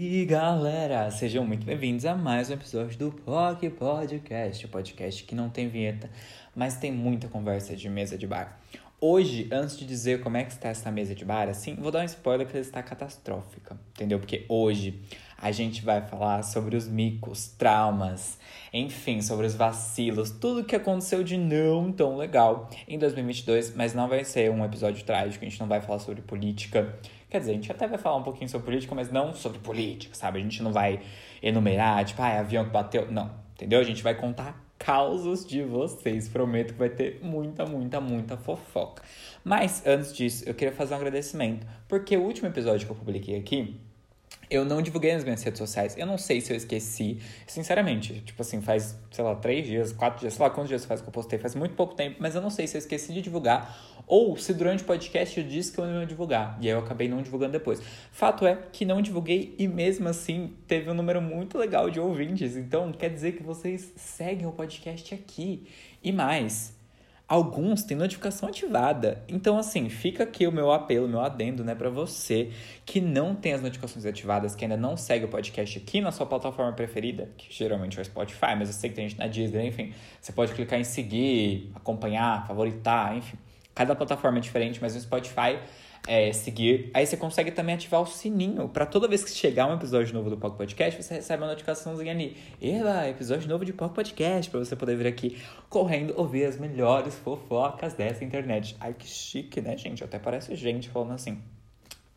E galera, sejam muito bem-vindos a mais um episódio do POC Podcast, o podcast que não tem vinheta, mas tem muita conversa de mesa de bar. Hoje, antes de dizer como é que está essa mesa de bar, assim, vou dar um spoiler que ela está catastrófica, entendeu? Porque hoje a gente vai falar sobre os micos, traumas, enfim, sobre os vacilos, tudo que aconteceu de não tão legal em 2022, mas não vai ser um episódio trágico, a gente não vai falar sobre política, Quer dizer, a gente até vai falar um pouquinho sobre política, mas não sobre política, sabe? A gente não vai enumerar, tipo, ah, avião que bateu. Não, entendeu? A gente vai contar causos de vocês. Prometo que vai ter muita, muita, muita fofoca. Mas antes disso, eu queria fazer um agradecimento, porque o último episódio que eu publiquei aqui eu não divulguei nas minhas redes sociais. Eu não sei se eu esqueci. Sinceramente, tipo assim, faz, sei lá, três dias, quatro dias, sei lá quantos dias faz que eu postei, faz muito pouco tempo, mas eu não sei se eu esqueci de divulgar ou se durante o podcast eu disse que eu não ia divulgar. E aí eu acabei não divulgando depois. Fato é que não divulguei e mesmo assim teve um número muito legal de ouvintes. Então quer dizer que vocês seguem o podcast aqui. E mais, alguns têm notificação ativada. Então, assim, fica aqui o meu apelo, meu adendo, né, para você que não tem as notificações ativadas, que ainda não segue o podcast aqui na sua plataforma preferida, que geralmente é o Spotify, mas eu sei que tem gente na Disney, enfim. Você pode clicar em seguir, acompanhar, favoritar, enfim. Cada plataforma é diferente, mas no Spotify é, seguir. Aí você consegue também ativar o sininho para toda vez que chegar um episódio novo do Poco Podcast, você recebe uma notificaçãozinha ali. Eba, episódio novo de Poco Podcast, para você poder vir aqui correndo ouvir as melhores fofocas dessa internet. Ai, que chique, né, gente? Até parece gente falando assim.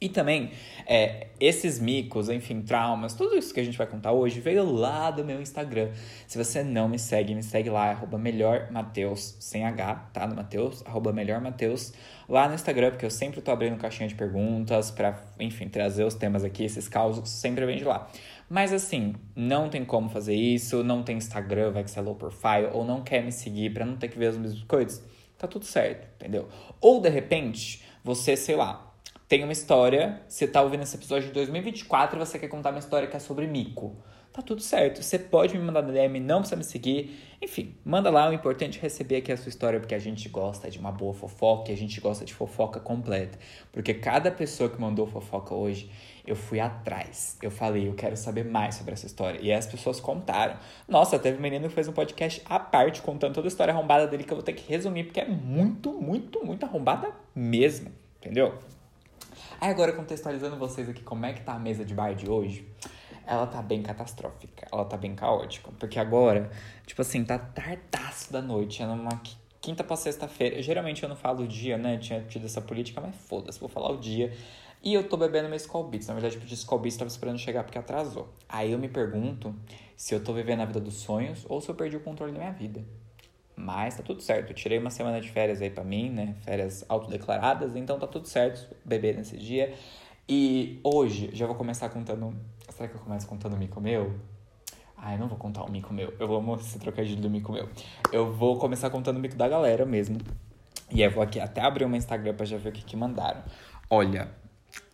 E também, é, esses micos, enfim, traumas, tudo isso que a gente vai contar hoje veio lá do meu Instagram. Se você não me segue, me segue lá, arroba melhormateus, sem H, tá? No Mateus, arroba melhormateus, lá no Instagram, porque eu sempre tô abrindo caixinha de perguntas para, enfim, trazer os temas aqui, esses causos, sempre vem de lá. Mas assim, não tem como fazer isso, não tem Instagram, vai que você é low profile, ou não quer me seguir para não ter que ver as mesmas coisas, tá tudo certo, entendeu? Ou de repente, você, sei lá, tem uma história, você tá ouvindo esse episódio de 2024 e você quer contar uma história que é sobre mico. Tá tudo certo. Você pode me mandar DM, não precisa me seguir. Enfim, manda lá. O importante é receber aqui a sua história, porque a gente gosta de uma boa fofoca e a gente gosta de fofoca completa. Porque cada pessoa que mandou fofoca hoje, eu fui atrás. Eu falei, eu quero saber mais sobre essa história. E as pessoas contaram. Nossa, teve um menino que fez um podcast à parte, contando toda a história arrombada dele, que eu vou ter que resumir, porque é muito, muito, muito arrombada mesmo. Entendeu? Aí agora contextualizando vocês aqui como é que tá a mesa de bar de hoje, ela tá bem catastrófica, ela tá bem caótica, porque agora, tipo assim, tá tardaço da noite, é numa quinta pra sexta-feira. Geralmente eu não falo o dia, né? Tinha tido essa política, mas foda-se, vou falar o dia. E eu tô bebendo meu Skull Beats. Na verdade, eu pedi Skull Beats, tava esperando chegar porque atrasou. Aí eu me pergunto se eu tô vivendo a vida dos sonhos ou se eu perdi o controle da minha vida. Mas tá tudo certo. Eu tirei uma semana de férias aí pra mim, né? Férias autodeclaradas, então tá tudo certo. Beber nesse dia. E hoje, já vou começar contando. Será que eu começo contando o mico meu? Ah, eu não vou contar o mico meu. Eu vou mostrar esse trocadilho do mico meu. Eu vou começar contando o mico da galera mesmo. E eu vou aqui até abrir uma Instagram pra já ver o que, que mandaram. Olha,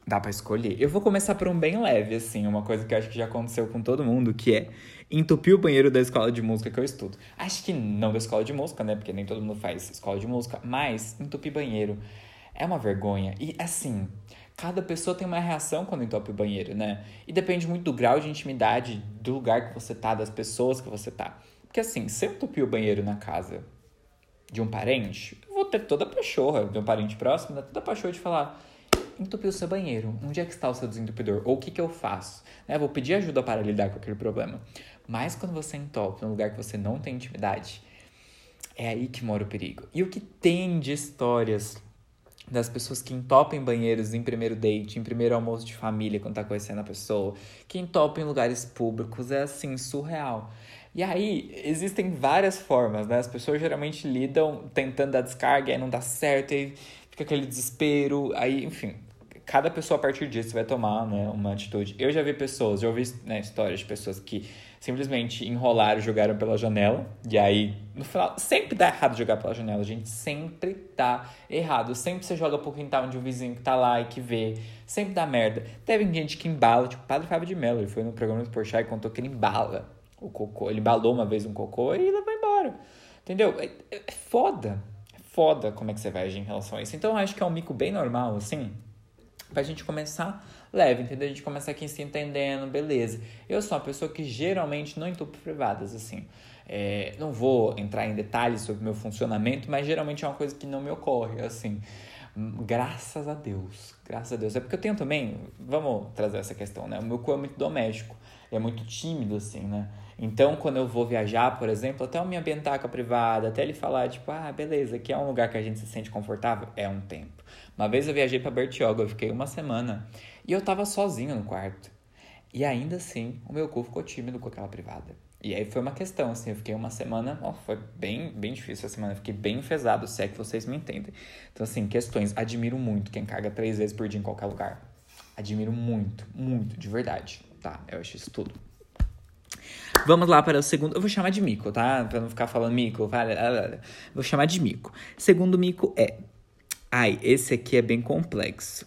dá pra escolher. Eu vou começar por um bem leve, assim, uma coisa que eu acho que já aconteceu com todo mundo, que é entupir o banheiro da escola de música que eu estudo. Acho que não da escola de música, né? Porque nem todo mundo faz escola de música, mas entupir banheiro é uma vergonha. E assim, cada pessoa tem uma reação quando entope o banheiro, né? E depende muito do grau de intimidade do lugar que você tá, das pessoas que você tá. Porque assim, se eu entupir o banheiro na casa de um parente, eu vou ter toda a pachorra de um parente próximo, né? toda a pachorra de falar entupiu seu banheiro. Onde é que está o seu desentupidor? Ou o que, que eu faço? Né? Vou pedir ajuda para lidar com aquele problema. Mas quando você entope num lugar que você não tem intimidade, é aí que mora o perigo. E o que tem de histórias das pessoas que entopem banheiros em primeiro date, em primeiro almoço de família, quando tá conhecendo a pessoa, que entopem em lugares públicos, é assim, surreal. E aí, existem várias formas, né? As pessoas geralmente lidam tentando dar descarga e aí não dá certo, e fica aquele desespero, aí, enfim, cada pessoa a partir disso vai tomar né, uma atitude. Eu já vi pessoas, já ouvi né, histórias de pessoas que simplesmente enrolaram jogaram pela janela. E aí, no final, sempre dá errado jogar pela janela, gente. Sempre tá errado. Sempre você joga pro quintal onde o vizinho que tá lá e que vê. Sempre dá merda. Teve gente que embala, tipo o Padre Fábio de Mello. Ele foi no programa do Porchat e contou que ele embala o cocô. Ele embalou uma vez um cocô e levou embora. Entendeu? É, é foda. É foda como é que você vai agir em relação a isso. Então, eu acho que é um mico bem normal, assim Pra gente começar leve, entendeu? A gente começa aqui se entendendo, beleza. Eu sou uma pessoa que geralmente não entupo privadas, assim. É, não vou entrar em detalhes sobre o meu funcionamento, mas geralmente é uma coisa que não me ocorre, assim. Graças a Deus, graças a Deus. É porque eu tenho também, vamos trazer essa questão, né? O meu cu é muito doméstico, é muito tímido, assim, né? Então, quando eu vou viajar, por exemplo, até eu me ambientar com a privada, até ele falar, tipo, ah, beleza, aqui é um lugar que a gente se sente confortável, é um tempo. Uma vez eu viajei para Bertioga, eu fiquei uma semana e eu tava sozinho no quarto. E ainda assim, o meu cu ficou tímido com aquela privada. E aí foi uma questão, assim, eu fiquei uma semana, ó, foi bem, bem difícil essa semana, eu fiquei bem enfesado, se é que vocês me entendem. Então, assim, questões, admiro muito quem caga três vezes por dia em qualquer lugar. Admiro muito, muito, de verdade, tá? Eu acho isso tudo. Vamos lá para o segundo. Eu vou chamar de mico, tá? Pra não ficar falando mico. Vou chamar de mico. Segundo mico é. Ai, esse aqui é bem complexo.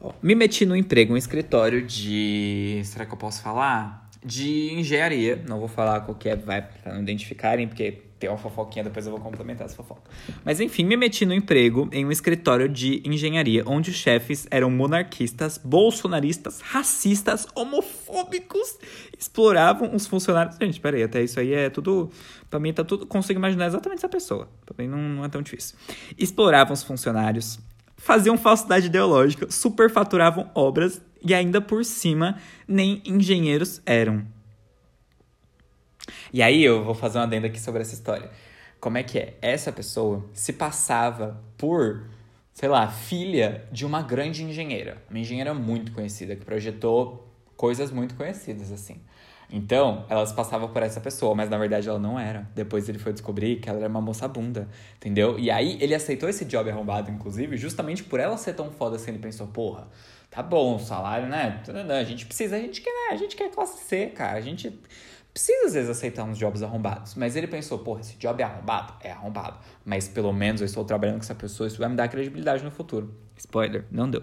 Ó, me meti no emprego, um escritório de. Será que eu posso falar? De engenharia. Não vou falar qual que é, vai pra não identificarem, porque tem uma fofoquinha, depois eu vou complementar essa fofoca. Mas enfim, me meti no emprego em um escritório de engenharia, onde os chefes eram monarquistas, bolsonaristas, racistas, homofóbicos, exploravam os funcionários. Gente, peraí, até isso aí é tudo. Pra mim tá tudo. Consigo imaginar exatamente essa pessoa. Mim não, não é tão difícil. Exploravam os funcionários, faziam falsidade ideológica, superfaturavam obras e ainda por cima nem engenheiros eram. E aí eu vou fazer uma adenda aqui sobre essa história. Como é que é? Essa pessoa se passava por, sei lá, filha de uma grande engenheira. Uma engenheira muito conhecida, que projetou coisas muito conhecidas, assim. Então, elas passavam por essa pessoa, mas na verdade ela não era. Depois ele foi descobrir que ela era uma moça bunda, entendeu? E aí ele aceitou esse job arrombado, inclusive, justamente por ela ser tão foda assim. Ele pensou, porra, tá bom, o salário, né? A gente precisa, a gente quer, né? A gente quer classe C, cara. A gente precisa às vezes aceitar uns jobs arrombados. Mas ele pensou, porra, esse job é arrombado? É arrombado. Mas pelo menos eu estou trabalhando com essa pessoa, isso vai me dar credibilidade no futuro. Spoiler, não deu.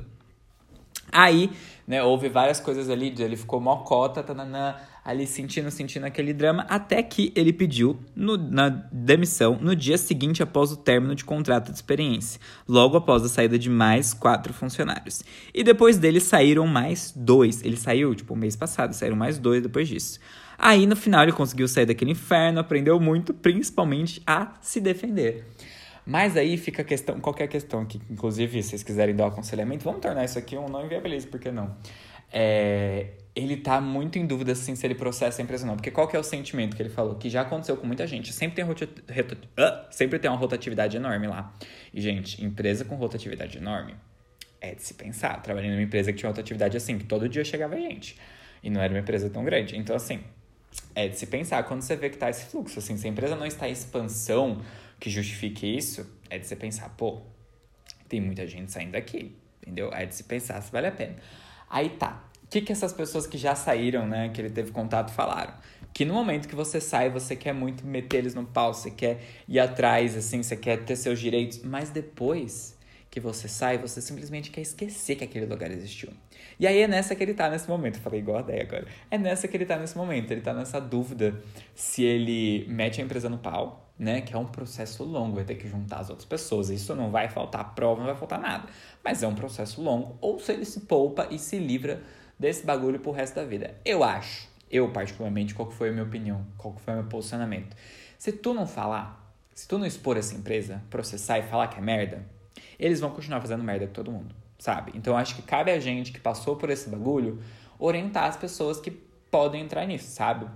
Aí, né, houve várias coisas ali, ele ficou mocota, tananã, ali sentindo, sentindo aquele drama, até que ele pediu no, na demissão no dia seguinte após o término de contrato de experiência, logo após a saída de mais quatro funcionários. E depois dele saíram mais dois. Ele saiu, tipo, mês passado, saíram mais dois depois disso. Aí no final ele conseguiu sair daquele inferno, aprendeu muito, principalmente a se defender. Mas aí fica a questão, qualquer questão aqui, inclusive, se vocês quiserem dar um aconselhamento, vamos tornar isso aqui um não inviabilize, por que não? É, ele tá muito em dúvida assim, se ele processa a empresa ou não. Porque qual que é o sentimento que ele falou? Que já aconteceu com muita gente. Sempre tem, rota, uh, sempre tem uma rotatividade enorme lá. E, gente, empresa com rotatividade enorme é de se pensar. Trabalhando numa empresa que tinha rotatividade assim, que todo dia chegava gente. E não era uma empresa tão grande. Então, assim, é de se pensar quando você vê que tá esse fluxo. Assim, se a empresa não está em expansão que justifique isso, é de você pensar, pô, tem muita gente saindo daqui, entendeu? É de se pensar se vale a pena. Aí tá. O que, que essas pessoas que já saíram, né, que ele teve contato, falaram? Que no momento que você sai, você quer muito meter eles no pau, você quer ir atrás, assim, você quer ter seus direitos, mas depois que você sai, você simplesmente quer esquecer que aquele lugar existiu. E aí é nessa que ele tá nesse momento. Eu falei igual a ideia agora. É nessa que ele tá nesse momento. Ele tá nessa dúvida se ele mete a empresa no pau, né? Que é um processo longo, vai ter que juntar as outras pessoas. Isso não vai faltar prova, não vai faltar nada. Mas é um processo longo. Ou se ele se poupa e se livra desse bagulho pro resto da vida. Eu acho, eu particularmente, qual foi a minha opinião, qual foi o meu posicionamento. Se tu não falar, se tu não expor essa empresa, processar e falar que é merda, eles vão continuar fazendo merda com todo mundo, sabe? Então acho que cabe a gente que passou por esse bagulho orientar as pessoas que podem entrar nisso, sabe?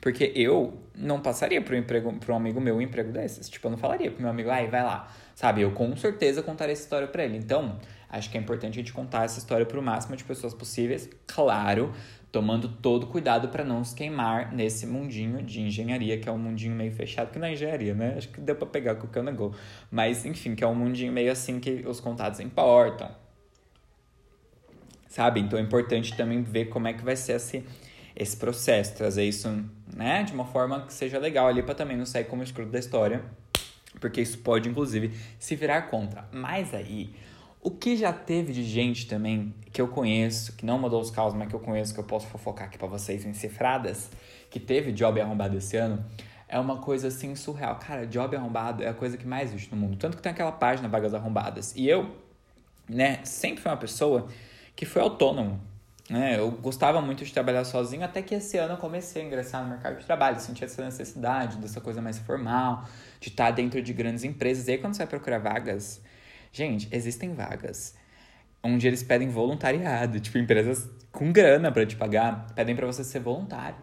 Porque eu não passaria um emprego, um amigo meu um emprego desses. Tipo, eu não falaria pro meu amigo, ai, vai lá. Sabe? Eu com certeza contaria essa história para ele. Então, acho que é importante a gente contar essa história para o máximo de pessoas possíveis. Claro, tomando todo cuidado para não se queimar nesse mundinho de engenharia, que é um mundinho meio fechado, que não é engenharia, né? Acho que deu para pegar qualquer negócio. Mas, enfim, que é um mundinho meio assim que os contatos importam. Sabe? Então é importante também ver como é que vai ser esse, esse processo, trazer isso, né, de uma forma que seja legal ali para também não sair como escroto da história, porque isso pode inclusive se virar contra. Mas aí, o que já teve de gente também que eu conheço, que não mandou os caos, mas que eu conheço, que eu posso fofocar aqui para vocês em cifradas, que teve job arrombado esse ano, é uma coisa assim surreal. Cara, job arrombado é a coisa que mais existe no mundo. Tanto que tem aquela página Vagas Arrombadas. E eu né? Sempre foi uma pessoa que foi autônomo. Né? Eu gostava muito de trabalhar sozinho, até que esse ano eu comecei a ingressar no mercado de trabalho, senti essa necessidade dessa coisa mais formal, de estar dentro de grandes empresas. E aí, quando você vai procurar vagas, gente, existem vagas onde eles pedem voluntariado, tipo, empresas com grana para te pagar, pedem para você ser voluntário.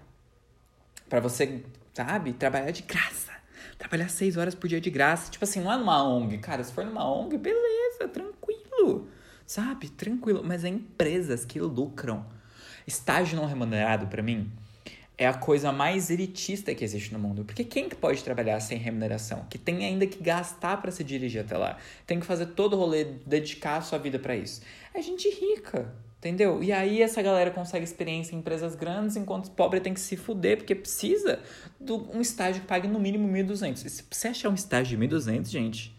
para você, sabe, trabalhar de graça. Trabalhar seis horas por dia de graça. Tipo assim, não é numa ONG. Cara, se for numa ONG, beleza, tranquilo. Sabe? Tranquilo. Mas é empresas que lucram. Estágio não remunerado, para mim, é a coisa mais elitista que existe no mundo. Porque quem que pode trabalhar sem remuneração? Que tem ainda que gastar para se dirigir até lá. Tem que fazer todo o rolê, dedicar a sua vida para isso. É gente rica, entendeu? E aí essa galera consegue experiência em empresas grandes, enquanto os pobres tem que se fuder, porque precisa de um estágio que pague no mínimo 1.200. Se você achar um estágio de 1.200, gente,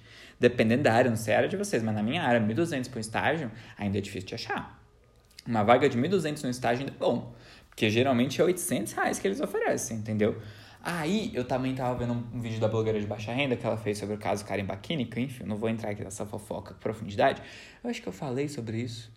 dependendo da área, não sei a área de vocês, mas na minha área, 1.200 para um estágio, ainda é difícil de achar. Uma vaga de 1.200 no estágio ainda é bom. Porque geralmente é 800 reais que eles oferecem, entendeu? Aí eu também tava vendo um vídeo da blogueira de baixa renda que ela fez sobre o caso Karen Bakini, que enfim, não vou entrar aqui nessa fofoca com profundidade. Eu acho que eu falei sobre isso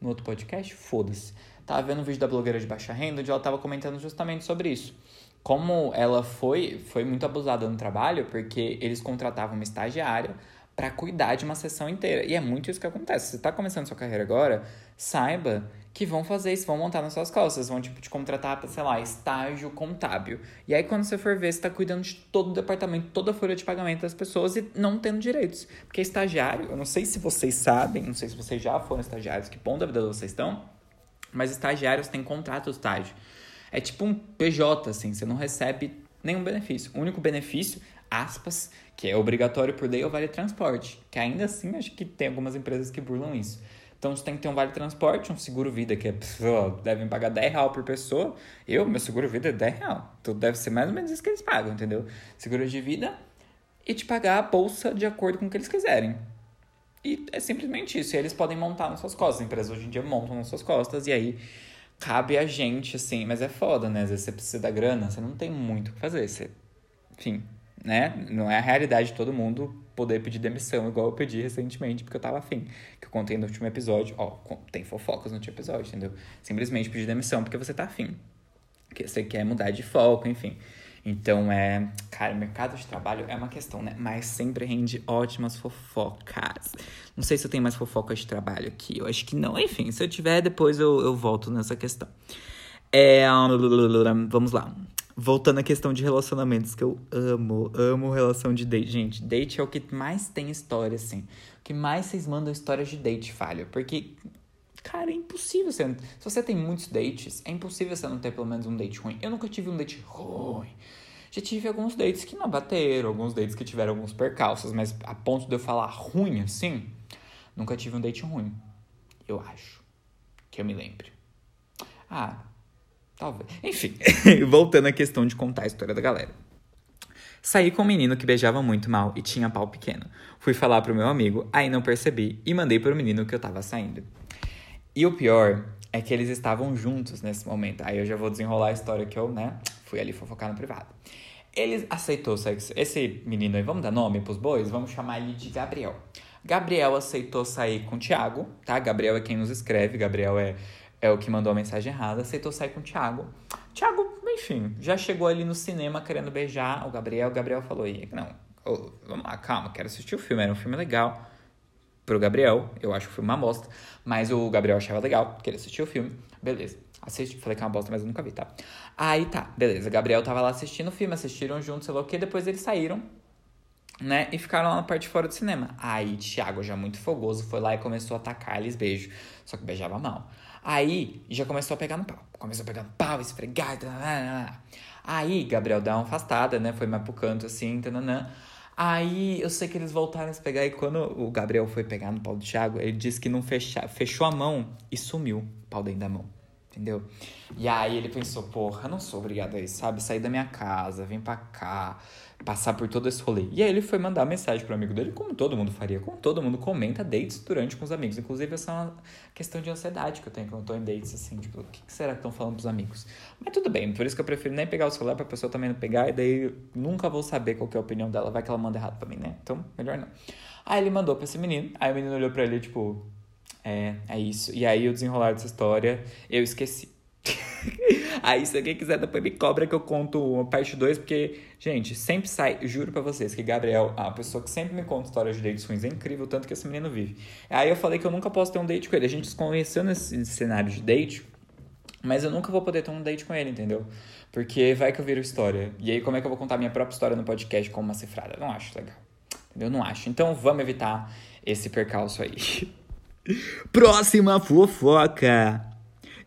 no outro podcast, foda-se. Tava vendo um vídeo da blogueira de baixa renda onde ela tava comentando justamente sobre isso. Como ela foi, foi muito abusada no trabalho, porque eles contratavam uma estagiária para cuidar de uma sessão inteira. E é muito isso que acontece. Se você está começando sua carreira agora, saiba que vão fazer isso, vão montar nas suas costas, vão tipo te contratar para, sei lá, estágio contábil. E aí quando você for ver, você está cuidando de todo o departamento, toda a folha de pagamento das pessoas e não tendo direitos. Porque estagiário, eu não sei se vocês sabem, não sei se vocês já foram estagiários, que ponto da vida vocês estão, mas estagiários têm contrato estágio. É tipo um PJ, assim, você não recebe nenhum benefício. O único benefício aspas, que é obrigatório por lei, é o vale transporte. Que ainda assim, acho que tem algumas empresas que burlam isso. Então, você tem que ter um vale transporte, um seguro vida, que é, devem pagar 10 reais por pessoa. Eu, meu seguro vida é 10 reais. Então, deve ser mais ou menos isso que eles pagam, entendeu? Seguro de vida e te pagar a bolsa de acordo com o que eles quiserem. E é simplesmente isso. E eles podem montar nas suas costas. As empresas hoje em dia montam nas suas costas. E aí, cabe a gente, assim. Mas é foda, né? Às vezes você precisa da grana, você não tem muito o que fazer. Você, enfim, né? Não é a realidade de todo mundo poder pedir demissão, igual eu pedi recentemente, porque eu tava afim. Que eu contei no último episódio. Ó, tem fofocas no último episódio, entendeu? Simplesmente pedir demissão porque você tá afim. Que você quer mudar de foco, enfim. Então é. Cara, mercado de trabalho é uma questão, né? Mas sempre rende ótimas fofocas. Não sei se eu tenho mais fofocas de trabalho aqui. Eu acho que não. Enfim, se eu tiver, depois eu, eu volto nessa questão. É. Vamos lá. Voltando à questão de relacionamentos, que eu amo, amo relação de date. Gente, date é o que mais tem história, assim. O que mais vocês mandam histórias de date falha. Porque, cara, é impossível você. Se você tem muitos dates, é impossível você não ter pelo menos um date ruim. Eu nunca tive um date ruim. Já tive alguns dates que não bateram, alguns dates que tiveram alguns percalços, mas a ponto de eu falar ruim assim, nunca tive um date ruim. Eu acho. Que eu me lembre. Ah, Talvez. Enfim, voltando à questão de contar a história da galera. Saí com um menino que beijava muito mal e tinha pau pequeno. Fui falar pro meu amigo, aí não percebi e mandei pro menino que eu tava saindo. E o pior é que eles estavam juntos nesse momento. Aí eu já vou desenrolar a história que eu, né, fui ali fofocar no privado. Ele aceitou sexo. Esse menino aí, vamos dar nome pros bois? Vamos chamar ele de Gabriel. Gabriel aceitou sair com o Thiago, tá? Gabriel é quem nos escreve, Gabriel é é o que mandou a mensagem errada, aceitou sair com o Thiago. Thiago, enfim, já chegou ali no cinema querendo beijar o Gabriel. O Gabriel falou: não, oh, vamos lá, calma, quero assistir o filme. Era um filme legal pro Gabriel. Eu acho que foi uma bosta. Mas o Gabriel achava legal, queria assistir o filme. Beleza. Assisti, falei que é uma bosta, mas eu nunca vi, tá? Aí tá, beleza. Gabriel tava lá assistindo o filme, assistiram juntos, sei lá o que. Depois eles saíram, né? E ficaram lá na parte de fora do cinema. Aí Thiago, já muito fogoso, foi lá e começou a atacar eles beijo. Só que beijava mal. Aí já começou a pegar no pau. Começou a pegar no pau, esfregar. Tanana. Aí Gabriel dá uma afastada, né? Foi mais pro canto assim, tananã. Aí eu sei que eles voltaram a se pegar. E quando o Gabriel foi pegar no pau do Thiago, ele disse que não fecha, fechou a mão e sumiu o pau dentro da mão. Entendeu? E aí ele pensou, porra, não sou obrigado a isso, sabe? Sair da minha casa, vir pra cá, passar por todo esse rolê. E aí ele foi mandar mensagem pro amigo dele, como todo mundo faria, como todo mundo comenta dates durante com os amigos. Inclusive, essa é uma questão de ansiedade que eu tenho quando eu tô em dates, assim, tipo, o que, que será que estão falando pros amigos? Mas tudo bem, por isso que eu prefiro nem pegar o celular pra pessoa também não pegar, e daí nunca vou saber qual é a opinião dela, vai que ela manda errado pra mim, né? Então, melhor não. Aí ele mandou pra esse menino, aí o menino olhou pra ele, tipo, é, é isso. E aí o desenrolar dessa história, eu esqueci. Aí, se alguém quiser, depois me cobra que eu conto uma parte 2, porque, gente, sempre sai, juro pra vocês, que Gabriel uma pessoa que sempre me conta histórias de dates ruins. É incrível tanto que esse menino vive. Aí eu falei que eu nunca posso ter um date com ele. A gente se conheceu nesse cenário de date, mas eu nunca vou poder ter um date com ele, entendeu? Porque vai que eu viro história. E aí, como é que eu vou contar minha própria história no podcast como uma cifrada? Não acho legal. Entendeu? Não acho. Então, vamos evitar esse percalço aí. Próxima fofoca.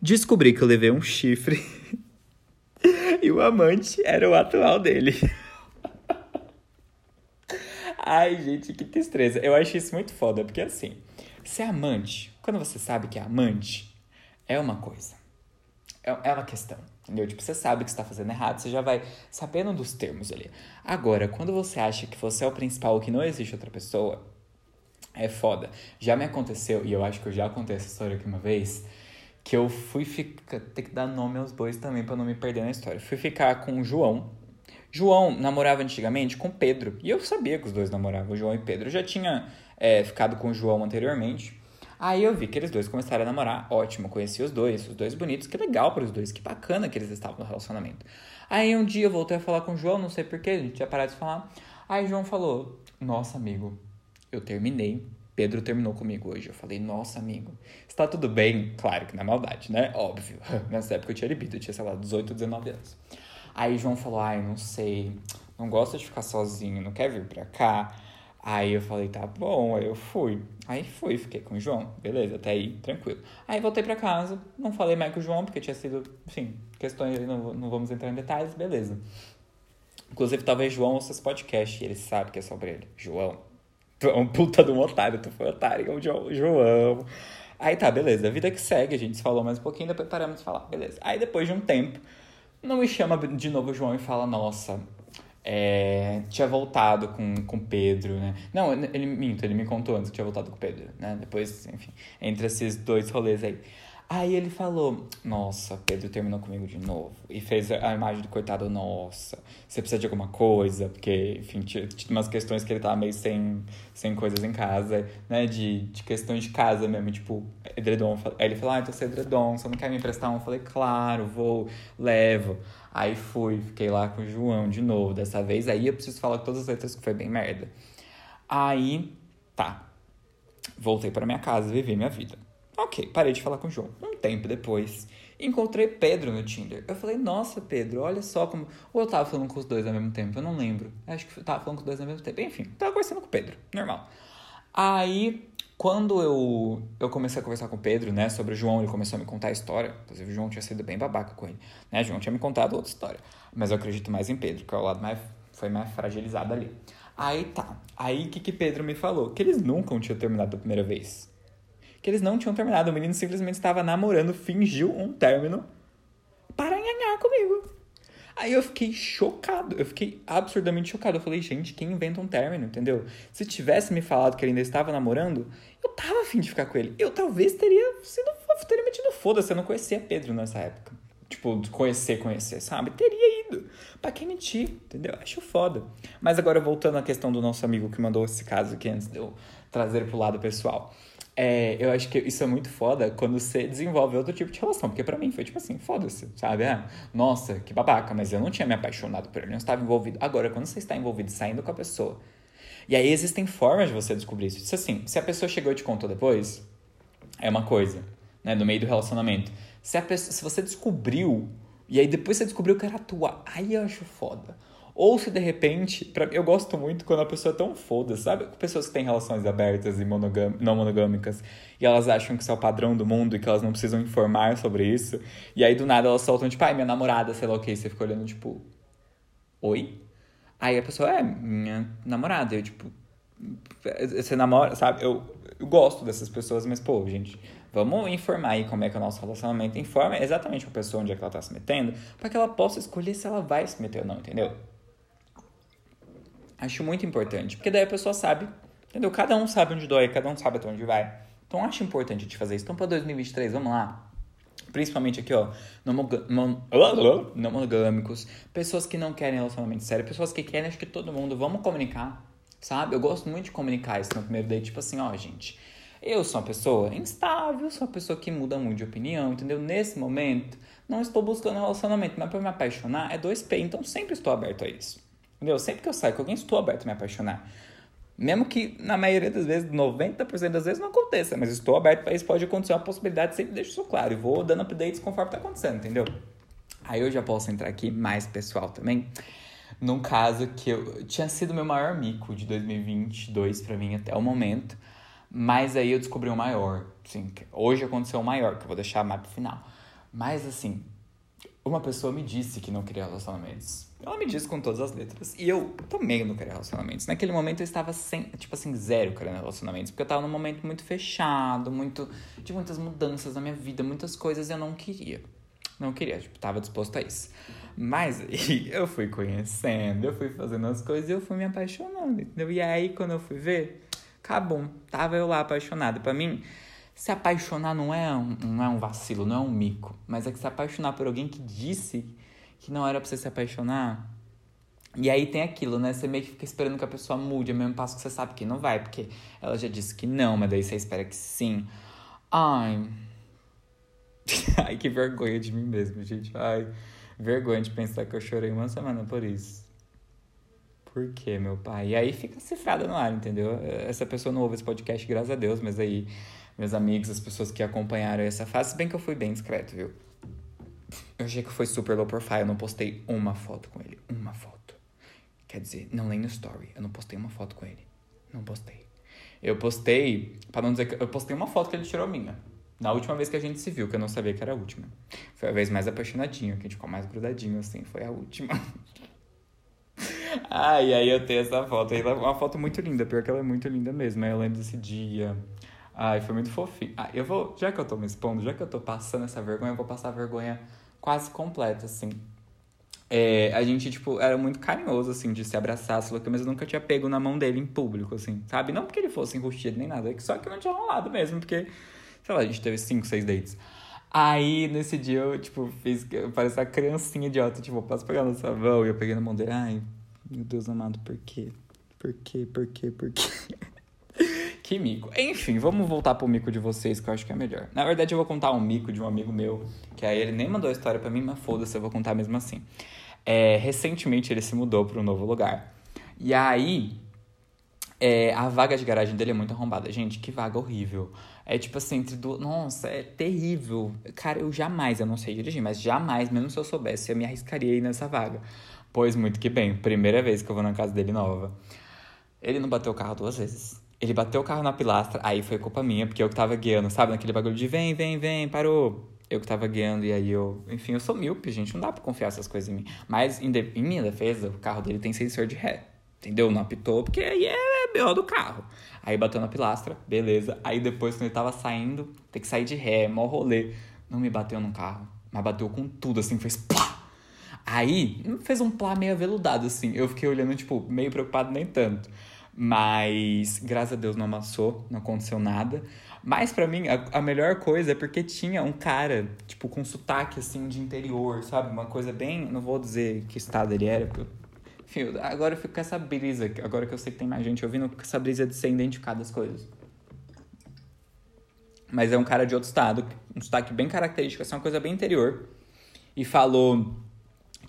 Descobri que eu levei um chifre e o amante era o atual dele. Ai, gente, que tristeza. Eu acho isso muito foda, porque assim, ser amante, quando você sabe que é amante, é uma coisa. É, é uma questão, entendeu? Tipo, você sabe que está fazendo errado, você já vai sabendo dos termos ali. Agora, quando você acha que você é o principal, que não existe outra pessoa, é foda. Já me aconteceu, e eu acho que eu já contei essa história aqui uma vez, que eu fui ficar. Tem que dar nome aos bois também para não me perder na história. Fui ficar com o João. João namorava antigamente com Pedro. E eu sabia que os dois namoravam, João e Pedro. Eu já tinha é, ficado com o João anteriormente. Aí eu vi que eles dois começaram a namorar. Ótimo, conheci os dois, os dois bonitos. Que legal para os dois, que bacana que eles estavam no relacionamento. Aí um dia eu voltei a falar com o João, não sei porquê, a gente tinha parado de falar. Aí o João falou: Nossa, amigo, eu terminei Pedro terminou comigo hoje. Eu falei, nossa, amigo, está tudo bem? Claro que na maldade, né? Óbvio. Nessa época eu tinha libido, eu tinha, sei lá, 18, 19 anos. Aí João falou, ai, não sei, não gosta de ficar sozinho, não quer vir pra cá. Aí eu falei, tá bom, aí eu fui. Aí fui, fiquei com o João, beleza, até aí, tranquilo. Aí voltei pra casa, não falei mais com o João, porque tinha sido, enfim, questões, não, não vamos entrar em detalhes, beleza. Inclusive, talvez João ouça esse podcast ele sabe que é sobre ele. João, Tu é um puta de um otário, tu foi otário, é o João. Aí tá, beleza, vida que segue, a gente falou mais um pouquinho, depois paramos de falar, beleza. Aí depois de um tempo, não me chama de novo o João e fala, nossa, é, tinha voltado com, com Pedro, né? Não, ele minto, ele me contou antes que tinha voltado com Pedro, né? Depois, enfim, entre esses dois rolês aí. Aí ele falou: Nossa, Pedro terminou comigo de novo. E fez a imagem do coitado: Nossa, você precisa de alguma coisa? Porque, enfim, tinha, tinha umas questões que ele tava meio sem, sem coisas em casa, né? De, de questões de casa mesmo, tipo, edredom. Aí ele falou: Ah, então você é edredom, você não quer me emprestar um? Eu falei: Claro, vou, levo. Aí fui, fiquei lá com o João de novo. Dessa vez, aí eu preciso falar todas as letras que foi bem merda. Aí, tá. Voltei para minha casa, vivi minha vida. Ok, parei de falar com o João. Um tempo depois, encontrei Pedro no Tinder. Eu falei, nossa, Pedro, olha só como. Ou eu tava falando com os dois ao mesmo tempo, eu não lembro. Acho que eu tava falando com os dois ao mesmo tempo. Enfim, tava conversando com o Pedro, normal. Aí, quando eu, eu comecei a conversar com o Pedro, né, sobre o João, ele começou a me contar a história. Inclusive, o João tinha sido bem babaca com ele. Né, o João tinha me contado outra história. Mas eu acredito mais em Pedro, que é o lado mais. Foi mais fragilizado ali. Aí tá. Aí o que, que Pedro me falou? Que eles nunca tinham terminado da primeira vez que eles não tinham terminado. O menino simplesmente estava namorando, fingiu um término para enganar comigo. Aí eu fiquei chocado, eu fiquei absurdamente chocado. Eu falei, gente, quem inventa um término, entendeu? Se tivesse me falado que ele ainda estava namorando, eu tava afim de ficar com ele. Eu talvez teria sido, teria metido foda-se, eu não conhecia Pedro nessa época. Tipo, conhecer, conhecer, sabe? Teria ido. Pra quem mentir, entendeu? Acho foda. Mas agora voltando à questão do nosso amigo que mandou esse caso aqui antes de eu trazer pro lado pessoal. É, eu acho que isso é muito foda quando você desenvolve outro tipo de relação. Porque para mim foi tipo assim, foda-se, sabe? É, nossa, que babaca, mas eu não tinha me apaixonado por ele, não estava envolvido. Agora, quando você está envolvido saindo com a pessoa. E aí existem formas de você descobrir isso. Isso assim, se a pessoa chegou e te contou depois, é uma coisa, né? No meio do relacionamento. Se, a pessoa, se você descobriu, e aí depois você descobriu que era tua, aí eu acho foda. Ou se de repente, pra, eu gosto muito quando a pessoa é tão foda, sabe? Pessoas que têm relações abertas e monogam, não monogâmicas e elas acham que isso é o padrão do mundo e que elas não precisam informar sobre isso. E aí do nada elas soltam, tipo, ai, minha namorada, sei lá o que. Você fica olhando, tipo, oi? Aí a pessoa é minha namorada. Eu, tipo, você namora, sabe? Eu, eu gosto dessas pessoas, mas, pô, gente, Vamos informar aí como é que é o nosso relacionamento. Informa exatamente a pessoa onde é que ela tá se metendo, para que ela possa escolher se ela vai se meter ou não, entendeu? Acho muito importante, porque daí a pessoa sabe, entendeu? Cada um sabe onde dói, cada um sabe até onde vai. Então acho importante te fazer isso. Então para 2023, vamos lá. Principalmente aqui, ó, não monogâmicos, pessoas que não querem relacionamento sério, pessoas que querem, acho que todo mundo, vamos comunicar, sabe? Eu gosto muito de comunicar isso no primeiro date, tipo assim, ó, gente, eu sou uma pessoa instável, sou uma pessoa que muda muito de opinião, entendeu? Nesse momento, não estou buscando relacionamento, mas para me apaixonar é 2P, então sempre estou aberto a isso. Entendeu? Sempre que eu saio com alguém, estou aberto a me apaixonar. Mesmo que na maioria das vezes, 90% das vezes não aconteça, mas estou aberto para isso, pode acontecer uma possibilidade, sempre deixo isso claro. E vou dando updates conforme está acontecendo, entendeu? Aí eu já posso entrar aqui mais pessoal também. Num caso que eu tinha sido meu maior mico de 2022 para mim até o momento, mas aí eu descobri o maior. Sim, hoje aconteceu o maior, que eu vou deixar mais pro final. Mas assim, uma pessoa me disse que não queria relacionamentos. Ela me disse com todas as letras. E eu também não queria relacionamentos. Naquele momento eu estava sem, tipo assim, zero querendo relacionamentos. Porque eu estava num momento muito fechado, muito. de muitas mudanças na minha vida, muitas coisas eu não queria. Não queria, tipo, tava disposto a isso. Mas aí eu fui conhecendo, eu fui fazendo as coisas e eu fui me apaixonando, entendeu? E aí quando eu fui ver, acabou. Tava eu lá apaixonado. Para mim, se apaixonar não é um, não é um vacilo, não é um mico, mas é que se apaixonar por alguém que disse que não era pra você se apaixonar. E aí tem aquilo, né? Você meio que fica esperando que a pessoa mude, ao mesmo passo que você sabe que não vai, porque ela já disse que não, mas daí você espera que sim. Ai. Ai, que vergonha de mim mesmo, gente. Ai, vergonha de pensar que eu chorei uma semana por isso. Por quê, meu pai? E aí fica cifrada no ar, entendeu? Essa pessoa não ouve esse podcast, graças a Deus, mas aí meus amigos, as pessoas que acompanharam essa fase, se bem que eu fui bem discreto, viu? Eu achei que foi super low profile, eu não postei uma foto com ele. Uma foto. Quer dizer, não nem no story. Eu não postei uma foto com ele. Não postei. Eu postei, para não dizer que. Eu postei uma foto que ele tirou minha. Na última vez que a gente se viu, que eu não sabia que era a última. Foi a vez mais apaixonadinho, que a gente ficou mais grudadinho, assim. Foi a última. Ai, aí eu tenho essa foto. Aí é uma foto muito linda, pior que ela é muito linda mesmo. Aí eu lembro desse dia. Ai, foi muito fofinho. Ah, eu vou, já que eu tô me expondo, já que eu tô passando essa vergonha, eu vou passar vergonha quase completa, assim. É, a gente, tipo, era muito carinhoso, assim, de se abraçar, mas eu nunca tinha pego na mão dele em público, assim, sabe? Não porque ele fosse enrustido nem nada, é só que não tinha rolado mesmo, porque, sei lá, a gente teve cinco, seis dates. Aí, nesse dia, eu, tipo, fiz, parece uma criancinha idiota, tipo, posso pegar no sabão, e eu peguei na mão dele, ai, meu Deus amado, por quê? Por quê? Por quê? Por quê? Que mico. Enfim, vamos voltar pro mico de vocês, que eu acho que é melhor. Na verdade, eu vou contar um mico de um amigo meu, que aí ele nem mandou a história para mim, mas foda-se, eu vou contar mesmo assim. É, recentemente ele se mudou para um novo lugar. E aí, é, a vaga de garagem dele é muito arrombada. Gente, que vaga horrível. É tipo assim, entre duas. Nossa, é terrível. Cara, eu jamais, eu não sei dirigir, mas jamais, mesmo se eu soubesse, eu me arriscaria aí nessa vaga. Pois muito que bem, primeira vez que eu vou na casa dele nova. Ele não bateu o carro duas vezes. Ele bateu o carro na pilastra, aí foi culpa minha, porque eu que tava guiando, sabe? Naquele bagulho de vem, vem, vem, parou. Eu que tava guiando, e aí eu. Enfim, eu sou míope, gente, não dá pra confiar essas coisas em mim. Mas, em, de, em minha defesa, o carro dele tem sensor de ré. Entendeu? Não apitou, porque aí é B.O. do carro. Aí bateu na pilastra, beleza. Aí depois, quando ele tava saindo, tem que sair de ré, mó rolê. Não me bateu no carro, mas bateu com tudo, assim, fez plá! Aí, fez um plá meio aveludado, assim. Eu fiquei olhando, tipo, meio preocupado, nem tanto. Mas, graças a Deus, não amassou, não aconteceu nada. Mas para mim, a, a, melhor coisa é porque tinha um cara, tipo, com sotaque, assim, de interior, sabe? Uma coisa bem... Não vou dizer que estado ele era, porque... Enfim, agora eu fico com essa brisa, agora que eu sei que tem mais gente ouvindo, com essa brisa de ser identificado as coisas. Mas é um cara de outro estado, um sotaque bem característico, assim, uma coisa bem interior. E falou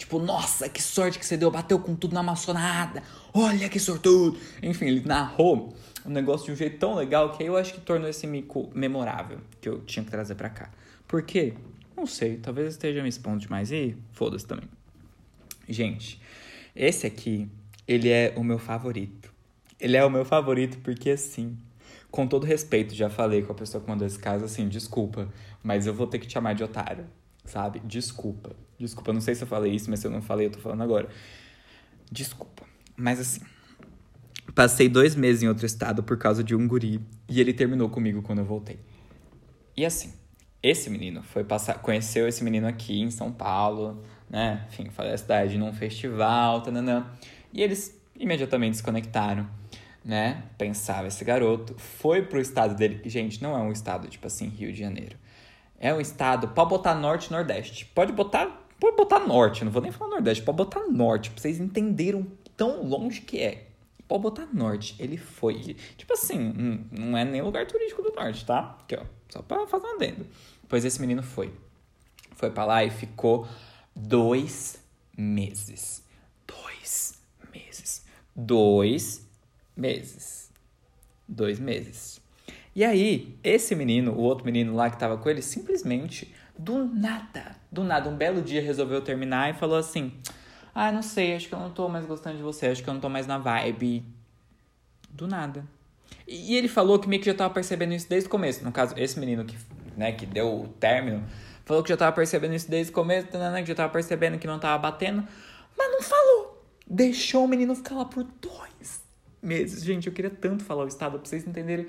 Tipo, nossa, que sorte que você deu, bateu com tudo na maçonada. Olha que sortudo. Enfim, ele narrou o negócio de um jeito tão legal que aí eu acho que tornou esse mico memorável que eu tinha que trazer para cá. Por quê? Não sei, talvez esteja me expondo demais e foda-se também. Gente, esse aqui, ele é o meu favorito. Ele é o meu favorito porque assim, com todo respeito, já falei com a pessoa que mandou esse caso assim, desculpa, mas eu vou ter que te chamar de otário sabe? Desculpa. Desculpa, não sei se eu falei isso, mas se eu não falei, eu tô falando agora. Desculpa. Mas assim, passei dois meses em outro estado por causa de um guri e ele terminou comigo quando eu voltei. E assim, esse menino foi passar, conheceu esse menino aqui em São Paulo, né? Enfim, falei a cidade num festival, tananã. E eles imediatamente se conectaram, né? Pensava esse garoto, foi pro estado dele. Gente, não é um estado tipo assim, Rio de Janeiro. É um estado, pode botar norte nordeste. Pode botar, pode botar norte, não vou nem falar nordeste, pode botar norte, pra vocês entenderem tão longe que é. Pode botar norte. Ele foi. Tipo assim, não é nem lugar turístico do norte, tá? Aqui, ó. Só pra fazer um adendo. Pois esse menino foi. Foi pra lá e ficou dois meses. Dois meses. Dois meses. Dois meses. E aí, esse menino, o outro menino lá que tava com ele, simplesmente, do nada, do nada, um belo dia resolveu terminar e falou assim: Ah, não sei, acho que eu não tô mais gostando de você, acho que eu não tô mais na vibe. Do nada. E ele falou que meio que já tava percebendo isso desde o começo. No caso, esse menino que, né, que deu o término, falou que já tava percebendo isso desde o começo, né, que já tava percebendo que não tava batendo, mas não falou. Deixou o menino ficar lá por dois meses. Gente, eu queria tanto falar o estado pra vocês entenderem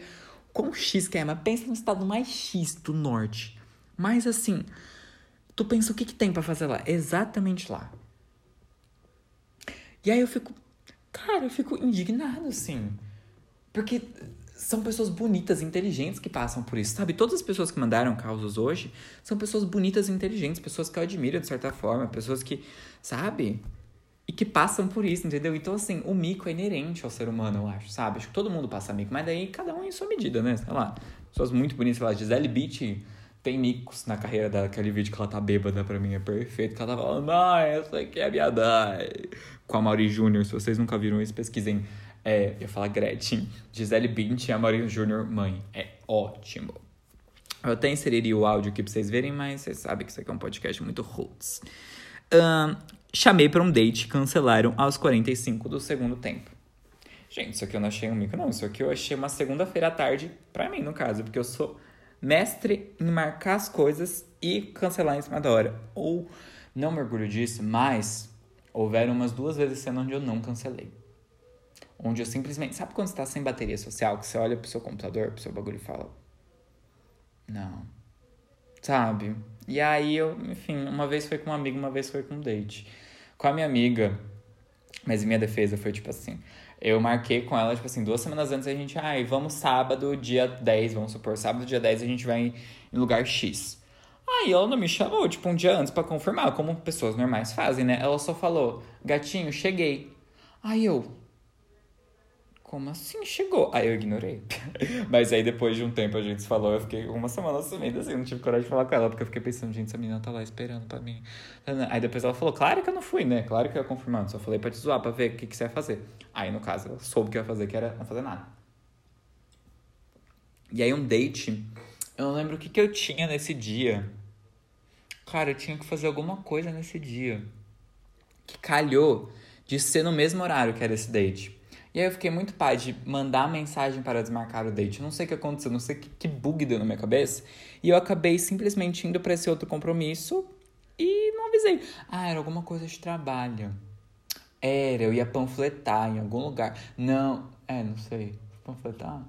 quão X que é, mas pensa no estado mais X do norte. Mas assim, tu pensa o que, que tem para fazer lá? Exatamente lá. E aí eu fico, cara, eu fico indignado, assim. Porque são pessoas bonitas, inteligentes que passam por isso, sabe? Todas as pessoas que mandaram causos hoje são pessoas bonitas e inteligentes, pessoas que eu admiro de certa forma, pessoas que, sabe? E que passam por isso, entendeu? Então, assim, o mico é inerente ao ser humano, eu acho, sabe? Acho que todo mundo passa mico, mas daí cada um em sua medida, né? Sei lá. Pessoas muito bonitas, sei lá, Gisele Beach tem micos na carreira dela, aquele vídeo que ela tá bêbada pra mim é perfeito, que ela tá falando, mãe, essa aqui é a minha mãe. Com a Mauri Júnior, se vocês nunca viram isso, pesquisem. É, eu falar Gretchen, Gisele Bündchen e a Mauri Júnior mãe. É ótimo. Eu até inseriria o áudio aqui pra vocês verem, mas vocês sabem que isso aqui é um podcast muito roots. Um, chamei pra um date cancelaram aos 45 do segundo tempo. Gente, isso aqui eu não achei um mico, não. Isso aqui eu achei uma segunda-feira à tarde, pra mim, no caso, porque eu sou mestre em marcar as coisas e cancelar em cima da hora. Ou não me orgulho disso, mas houveram umas duas vezes sendo onde eu não cancelei. Onde eu simplesmente. Sabe quando você tá sem bateria social, que você olha pro seu computador, pro seu bagulho e fala. Não. Sabe? E aí eu, enfim, uma vez foi com um amigo, uma vez foi com um date. Com a minha amiga, mas em minha defesa foi tipo assim. Eu marquei com ela, tipo assim, duas semanas antes a gente, ai, vamos sábado, dia 10, vamos supor, sábado, dia 10 a gente vai em lugar X. Aí ela não me chamou, tipo, um dia antes para confirmar, como pessoas normais fazem, né? Ela só falou, gatinho, cheguei. Aí eu, como assim chegou? Aí eu ignorei. Mas aí depois de um tempo a gente se falou, eu fiquei uma semana sumindo assim, não tive coragem de falar com ela, porque eu fiquei pensando, gente, essa menina tá lá esperando pra mim. Aí depois ela falou, claro que eu não fui, né? Claro que eu ia confirmando, só falei pra te zoar, pra ver o que, que você ia fazer. Aí no caso, ela soube que ia fazer, que era não fazer nada. E aí um date, eu não lembro o que, que eu tinha nesse dia. Cara, eu tinha que fazer alguma coisa nesse dia. Que calhou de ser no mesmo horário que era esse date. E aí eu fiquei muito pai de mandar mensagem para desmarcar o date. Não sei o que aconteceu, não sei que, que bug deu na minha cabeça. E eu acabei simplesmente indo para esse outro compromisso e não avisei. Ah, era alguma coisa de trabalho. Era, eu ia panfletar em algum lugar. Não, é, não sei. Panfletar?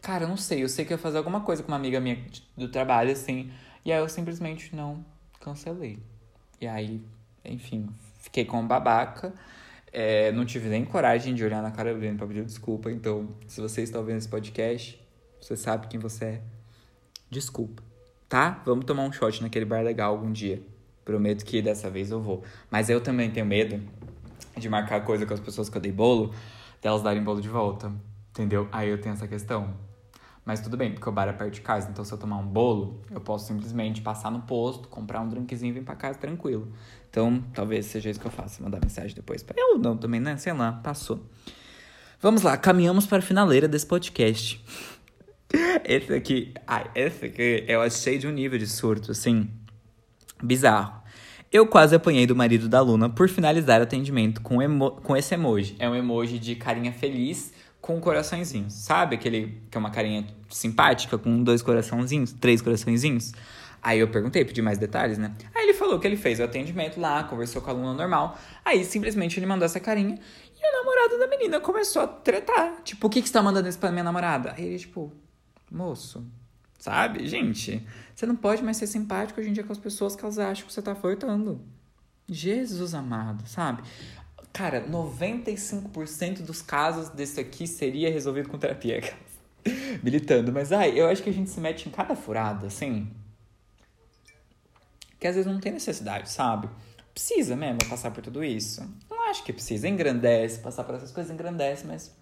Cara, eu não sei. Eu sei que eu ia fazer alguma coisa com uma amiga minha do trabalho, assim. E aí eu simplesmente não cancelei. E aí, enfim, fiquei com babaca. É, não tive nem coragem de olhar na cara dele pra pedir desculpa. Então, se você está ouvindo esse podcast, você sabe quem você é. Desculpa, tá? Vamos tomar um shot naquele bar legal algum dia. Prometo que dessa vez eu vou. Mas eu também tenho medo de marcar coisa com as pessoas que eu dei bolo, delas darem bolo de volta. Entendeu? Aí eu tenho essa questão. Mas tudo bem, porque o bar é perto de casa, então se eu tomar um bolo, eu posso simplesmente passar no posto, comprar um drinkzinho e vir pra casa tranquilo. Então, talvez seja isso que eu faça, mandar mensagem depois pra eu não também, né? Sei lá, passou. Vamos lá, caminhamos para a finaleira desse podcast. Esse aqui, ai, esse aqui eu achei de um nível de surto, assim, bizarro. Eu quase apanhei do marido da Luna por finalizar o atendimento com, com esse emoji. É um emoji de carinha feliz com coraçõezinhos. Sabe aquele que é uma carinha simpática com dois coraçãozinhos, três coraçõezinhos? Aí eu perguntei, pedi mais detalhes, né? Aí ele falou que ele fez o atendimento lá, conversou com a aluna normal. Aí simplesmente ele mandou essa carinha e o namorado da menina começou a tretar. Tipo, o que, que você tá mandando isso pra minha namorada? Aí ele, tipo, moço, Sabe? Gente, você não pode mais ser simpático hoje em dia com as pessoas que elas acham que você tá flertando. Jesus amado, sabe? Cara, 95% dos casos desse aqui seria resolvido com terapia. Militando, mas ai, eu acho que a gente se mete em cada furada, assim. Que às vezes não tem necessidade, sabe? Precisa mesmo passar por tudo isso. Não acho que precisa. Engrandece, passar por essas coisas engrandece, mas.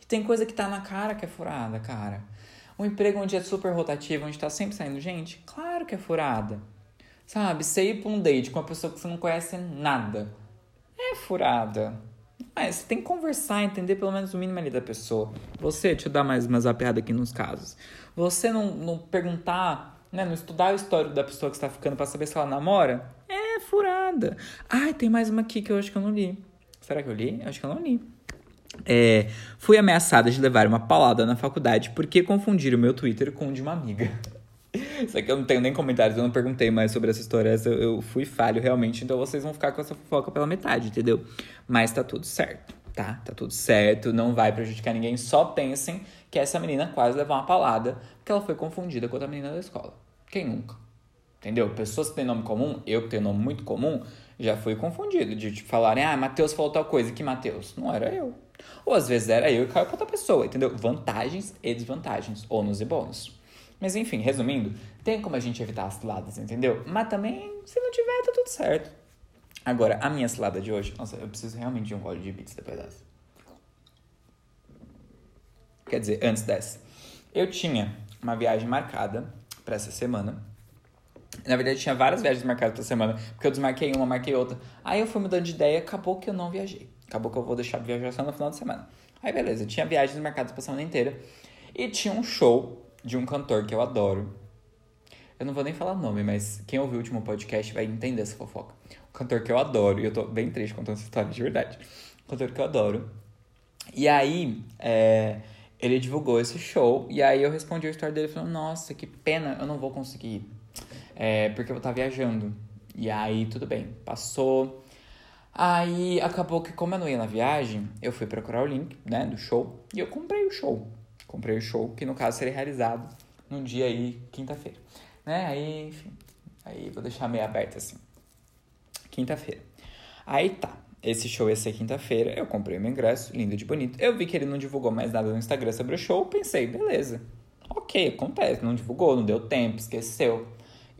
E tem coisa que tá na cara que é furada, cara. Um emprego onde é super rotativo, onde tá sempre saindo gente, claro que é furada. Sabe? Você ir pra um date com uma pessoa que você não conhece nada. É furada. Mas você tem que conversar, entender pelo menos o mínimo ali da pessoa. Você, deixa eu dar mais uma zapeada aqui nos casos. Você não, não perguntar, né, não estudar o histórico da pessoa que está ficando para saber se ela namora, é furada. Ai, tem mais uma aqui que eu acho que eu não li. Será que eu li? Acho que eu não li. É, fui ameaçada de levar uma paulada na faculdade porque confundiram meu Twitter com o de uma amiga. Isso aqui eu não tenho nem comentários, eu não perguntei mais sobre essa história. Essa eu, fui falho realmente, então vocês vão ficar com essa fofoca pela metade, entendeu? Mas tá tudo certo, tá? Tá tudo certo, não vai prejudicar ninguém. Só pensem que essa menina quase levou uma palada porque ela foi confundida com outra menina da escola. Quem nunca? Entendeu? Pessoas que têm nome comum, eu que tenho nome muito comum, já fui confundido de tipo, falarem, ah, Matheus falou tal coisa. Que Matheus? Não era eu. Ou às vezes era eu e caiu pra outra pessoa, entendeu? Vantagens e desvantagens, ônus e bônus. Mas enfim, resumindo, tem como a gente evitar as ciladas, entendeu? Mas também, se não tiver, tá tudo certo. Agora, a minha cilada de hoje. Nossa, eu preciso realmente de um gole de bits depois dessa. Quer dizer, antes dessa. Eu tinha uma viagem marcada para essa semana. Na verdade, tinha várias viagens marcadas pra semana, porque eu desmarquei uma, marquei outra. Aí eu fui mudando de ideia, acabou que eu não viajei. Acabou que eu vou deixar de viajar só no final de semana. Aí beleza, tinha viagens marcadas pra semana inteira. E tinha um show de um cantor que eu adoro. Eu não vou nem falar nome, mas quem ouviu o último podcast vai entender essa fofoca. Um cantor que eu adoro, e eu tô bem triste contando essa história de verdade. Cantor que eu adoro. E aí, é, ele divulgou esse show, e aí eu respondi a história dele falando, nossa, que pena, eu não vou conseguir ir. É, porque eu vou estar viajando. E aí, tudo bem, passou. Aí acabou que, como eu não ia na viagem, eu fui procurar o link, né, do show, e eu comprei o show. Comprei o show, que no caso seria realizado num dia aí, quinta-feira. Né? Aí, enfim. Aí vou deixar meio aberto assim. Quinta-feira. Aí tá. Esse show ia ser quinta-feira. Eu comprei meu ingresso, lindo de bonito. Eu vi que ele não divulgou mais nada no Instagram sobre o show. Pensei, beleza. Ok, acontece. Não divulgou, não deu tempo, esqueceu.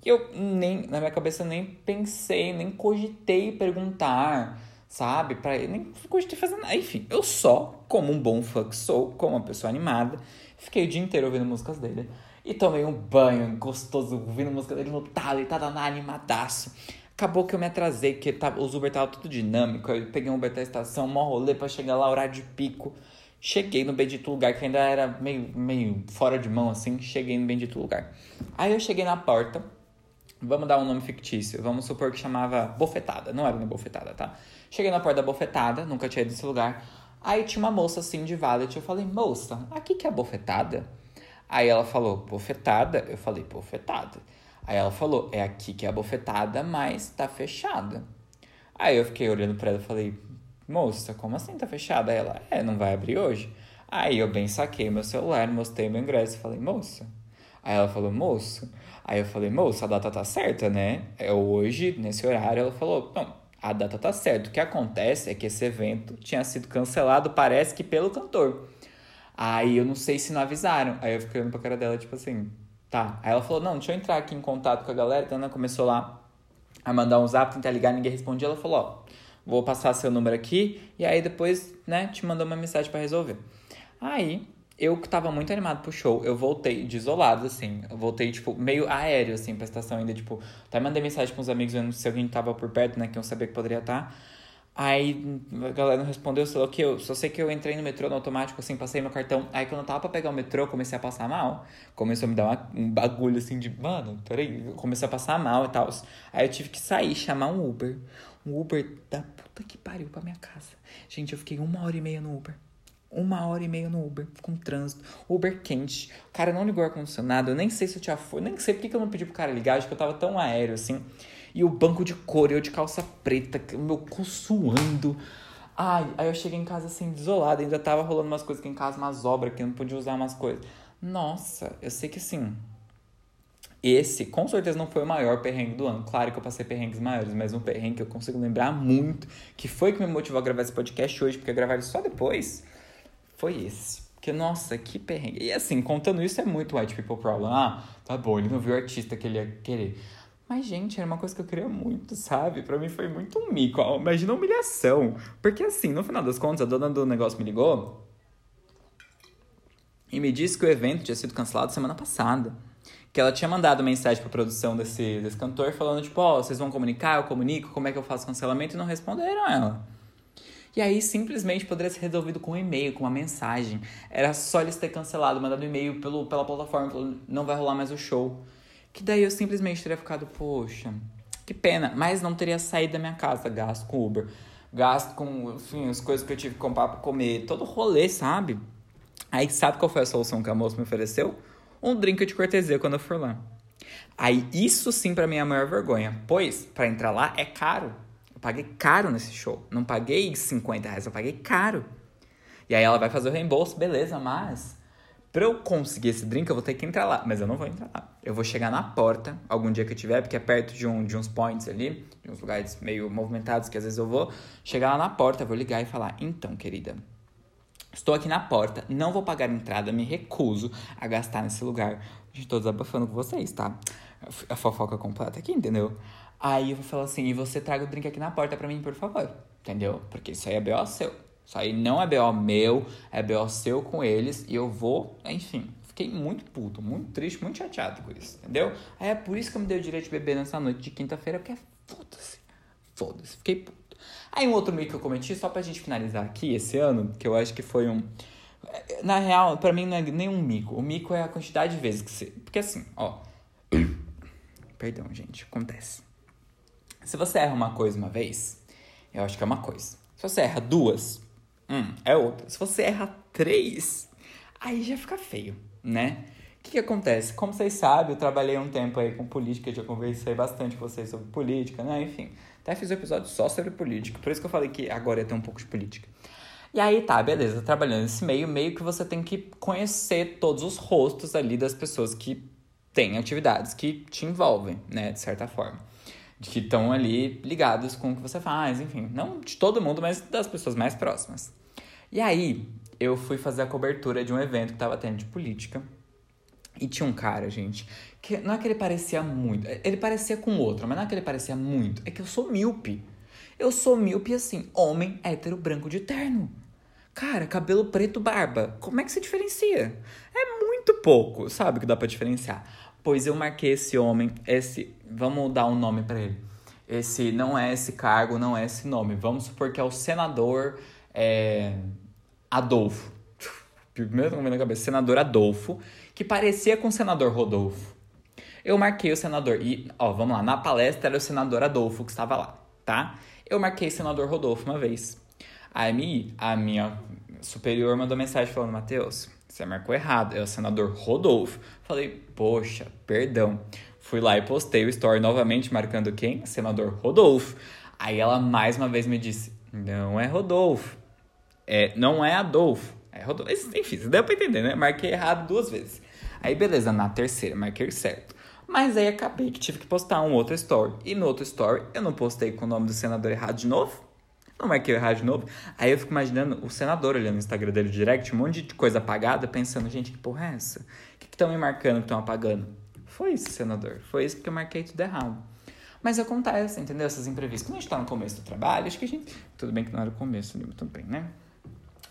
E eu nem, na minha cabeça, nem pensei, nem cogitei perguntar sabe? Pra, nem gostei de fazer nada. Enfim, eu só, como um bom que sou, como uma pessoa animada, fiquei o dia inteiro ouvindo músicas dele. E tomei um banho gostoso, ouvindo música dele no talo e tava animadaço. Acabou que eu me atrasei, porque tava, os Uber tava tudo dinâmico. Eu peguei um Uber da estação, mó rolê pra chegar lá, horário de pico. Cheguei no bendito lugar, que ainda era meio, meio fora de mão, assim. Cheguei no bendito lugar. Aí eu cheguei na porta. Vamos dar um nome fictício. Vamos supor que chamava Bofetada. Não era uma bofetada, tá? Cheguei na porta da bofetada, nunca tinha ido nesse lugar. Aí tinha uma moça assim de valet. Eu falei, moça, aqui que é bofetada? Aí ela falou, bofetada? Eu falei, bofetada. Aí ela falou, é aqui que é a bofetada, mas tá fechada. Aí eu fiquei olhando pra ela e falei, moça, como assim tá fechada? Aí ela, é, não vai abrir hoje? Aí eu bem saquei meu celular, mostrei meu ingresso e falei, moça. Aí ela falou, moço. Aí eu falei, moça, a data tá certa, né? É hoje, nesse horário. Ela falou, não, a data tá certa. O que acontece é que esse evento tinha sido cancelado, parece que pelo cantor. Aí eu não sei se não avisaram. Aí eu fiquei olhando pra cara dela, tipo assim, tá. Aí ela falou, não, deixa eu entrar aqui em contato com a galera. Então ela começou lá a mandar um zap, tentar ligar, ninguém respondia. Ela falou, ó, vou passar seu número aqui. E aí depois, né, te mandou uma mensagem para resolver. Aí eu que tava muito animado pro show, eu voltei desolado, assim. Eu voltei, tipo, meio aéreo, assim, pra estação ainda, tipo. Até mandei mensagem pros amigos vendo se alguém tava por perto, né, que eu sabia que poderia estar. Tá. Aí a galera não respondeu, sei lá que, eu só sei que eu entrei no metrô no automático, assim, passei meu cartão. Aí quando eu tava pra pegar o metrô, comecei a passar mal. Começou a me dar uma, um bagulho assim de, mano, peraí, comecei a passar mal e tal. Aí eu tive que sair, chamar um Uber. Um Uber da puta que pariu pra minha casa. Gente, eu fiquei uma hora e meia no Uber uma hora e meia no Uber, com trânsito, Uber quente. O cara não ligou o ar-condicionado, eu nem sei se eu tinha foi, nem sei porque que eu não pedi pro cara ligar, acho que eu tava tão aéreo assim. E o banco de cor, eu de calça preta, meu cu suando. Ai, aí eu cheguei em casa assim, desolado, ainda tava rolando umas coisas aqui em casa, umas obras que eu não podia usar umas coisas. Nossa, eu sei que sim. Esse, com certeza, não foi o maior perrengue do ano. Claro que eu passei perrengues maiores, mas um perrengue que eu consigo lembrar muito, que foi que me motivou a gravar esse podcast hoje, porque eu gravar ele só depois, foi esse. Porque, nossa, que perrengue. E assim, contando isso é muito white people problem. Ah, tá bom, ele não viu o artista que ele ia querer. Mas, gente, era uma coisa que eu queria muito, sabe? Pra mim foi muito um mico. Imagina a humilhação. Porque, assim, no final das contas, a dona do negócio me ligou e me disse que o evento tinha sido cancelado semana passada. Que ela tinha mandado mensagem pra produção desse, desse cantor falando, tipo, ó, oh, vocês vão comunicar, eu comunico, como é que eu faço cancelamento? E não responderam ela. E aí simplesmente poderia ser resolvido com um e-mail, com uma mensagem. Era só eles ter cancelado, mandado um e-mail pelo, pela plataforma, falando, não vai rolar mais o show. Que daí eu simplesmente teria ficado, poxa, que pena. Mas não teria saído da minha casa, gasto com Uber, gasto com, enfim, as coisas que eu tive que comprar pra comer, todo rolê, sabe? Aí sabe qual foi a solução que a moça me ofereceu? Um drink de cortesia quando eu for lá. Aí isso sim para mim é a maior vergonha, pois para entrar lá é caro paguei caro nesse show. Não paguei 50 reais, eu paguei caro. E aí ela vai fazer o reembolso, beleza, mas pra eu conseguir esse drink, eu vou ter que entrar lá. Mas eu não vou entrar lá. Eu vou chegar na porta, algum dia que eu tiver, porque é perto de, um, de uns points ali, de uns lugares meio movimentados que às vezes eu vou. Chegar lá na porta, vou ligar e falar: Então, querida, estou aqui na porta, não vou pagar entrada, me recuso a gastar nesse lugar. Estou desabafando com vocês, tá? A fofoca completa aqui, entendeu? Aí eu vou falar assim, e você traga o drink aqui na porta pra mim, por favor. Entendeu? Porque isso aí é BO seu. Isso aí não é BO meu, é BO seu com eles. E eu vou, enfim. Fiquei muito puto, muito triste, muito chateado com isso, entendeu? Aí é por isso que eu me dei o direito de beber nessa noite de quinta-feira, porque é foda-se. Foda-se, fiquei puto. Aí um outro meio que eu cometi, só pra gente finalizar aqui esse ano, que eu acho que foi um. Na real, para mim não é nem um mico. O mico é a quantidade de vezes que você. Porque assim, ó. Perdão, gente, acontece. Se você erra uma coisa uma vez, eu acho que é uma coisa. Se você erra duas, hum, é outra. Se você erra três, aí já fica feio, né? O que, que acontece? Como vocês sabem, eu trabalhei um tempo aí com política, já conversei bastante com vocês sobre política, né? Enfim, até fiz um episódio só sobre política, por isso que eu falei que agora ia ter um pouco de política. E aí tá, beleza, trabalhando nesse meio, meio que você tem que conhecer todos os rostos ali das pessoas que têm atividades que te envolvem, né, de certa forma de que estão ali ligados com o que você faz, enfim, não de todo mundo, mas das pessoas mais próximas. E aí, eu fui fazer a cobertura de um evento que tava tendo de política. E tinha um cara, gente, que não é que ele parecia muito, ele parecia com outro, mas não é que ele parecia muito, é que eu sou míope. Eu sou míope assim, homem hétero branco de terno. Cara, cabelo preto, barba. Como é que se diferencia? É muito pouco, sabe, que dá para diferenciar. Pois eu marquei esse homem, esse. Vamos dar um nome para ele. Esse não é esse cargo, não é esse nome. Vamos supor que é o senador é, Adolfo. Primeiro nome na cabeça, senador Adolfo, que parecia com o senador Rodolfo. Eu marquei o senador. E, ó, vamos lá, na palestra era o senador Adolfo que estava lá, tá? Eu marquei o senador Rodolfo uma vez. Aí a minha superior mandou mensagem falando: Matheus, você marcou errado, é o senador Rodolfo. Falei, poxa, perdão. Fui lá e postei o story novamente, marcando quem? Senador Rodolfo. Aí ela mais uma vez me disse: não é Rodolfo. É, não é Adolfo. É Rodolfo. Enfim, deu pra entender, né? Marquei errado duas vezes. Aí beleza, na terceira, marquei certo. Mas aí acabei que tive que postar um outro story. E no outro story eu não postei com o nome do senador errado de novo. Não vai que errar de novo. Aí eu fico imaginando o senador olhando no Instagram dele direct, um monte de coisa apagada, pensando, gente, que porra é essa? O que estão me marcando que estão apagando? Foi isso, senador. Foi isso porque eu marquei tudo errado. Mas acontece, entendeu? Essas imprevistas. Quando a gente tá no começo do trabalho, acho que a gente. Tudo bem que não era o começo, tudo bem, né?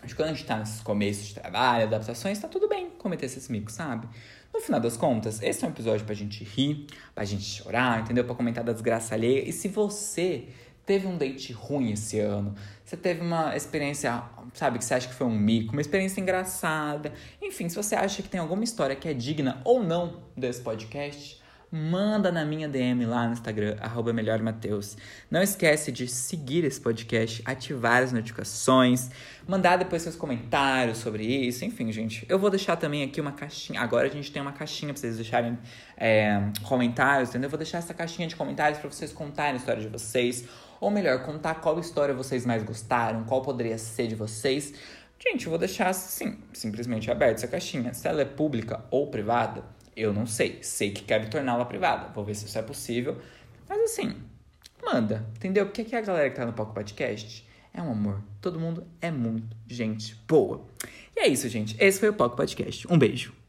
Acho que quando a gente tá nesses começos de trabalho, adaptações, tá tudo bem cometer esses micos, sabe? No final das contas, esse é um episódio pra gente rir, pra gente chorar, entendeu? Pra comentar da desgraça alheia. E se você teve um date ruim esse ano, você teve uma experiência, sabe, que você acha que foi um mico, uma experiência engraçada. Enfim, se você acha que tem alguma história que é digna ou não desse podcast, manda na minha DM lá no Instagram, melhormateus. Não esquece de seguir esse podcast, ativar as notificações, mandar depois seus comentários sobre isso. Enfim, gente, eu vou deixar também aqui uma caixinha. Agora a gente tem uma caixinha pra vocês deixarem é, comentários, entendeu? Eu vou deixar essa caixinha de comentários para vocês contarem a história de vocês ou melhor, contar qual história vocês mais gostaram, qual poderia ser de vocês. Gente, eu vou deixar assim, simplesmente aberta essa caixinha. Se ela é pública ou privada, eu não sei. Sei que quero torná-la privada. Vou ver se isso é possível. Mas assim, manda, entendeu? Porque aqui a galera que tá no Poco Podcast é um amor. Todo mundo é muito gente boa. E é isso, gente. Esse foi o Poco Podcast. Um beijo.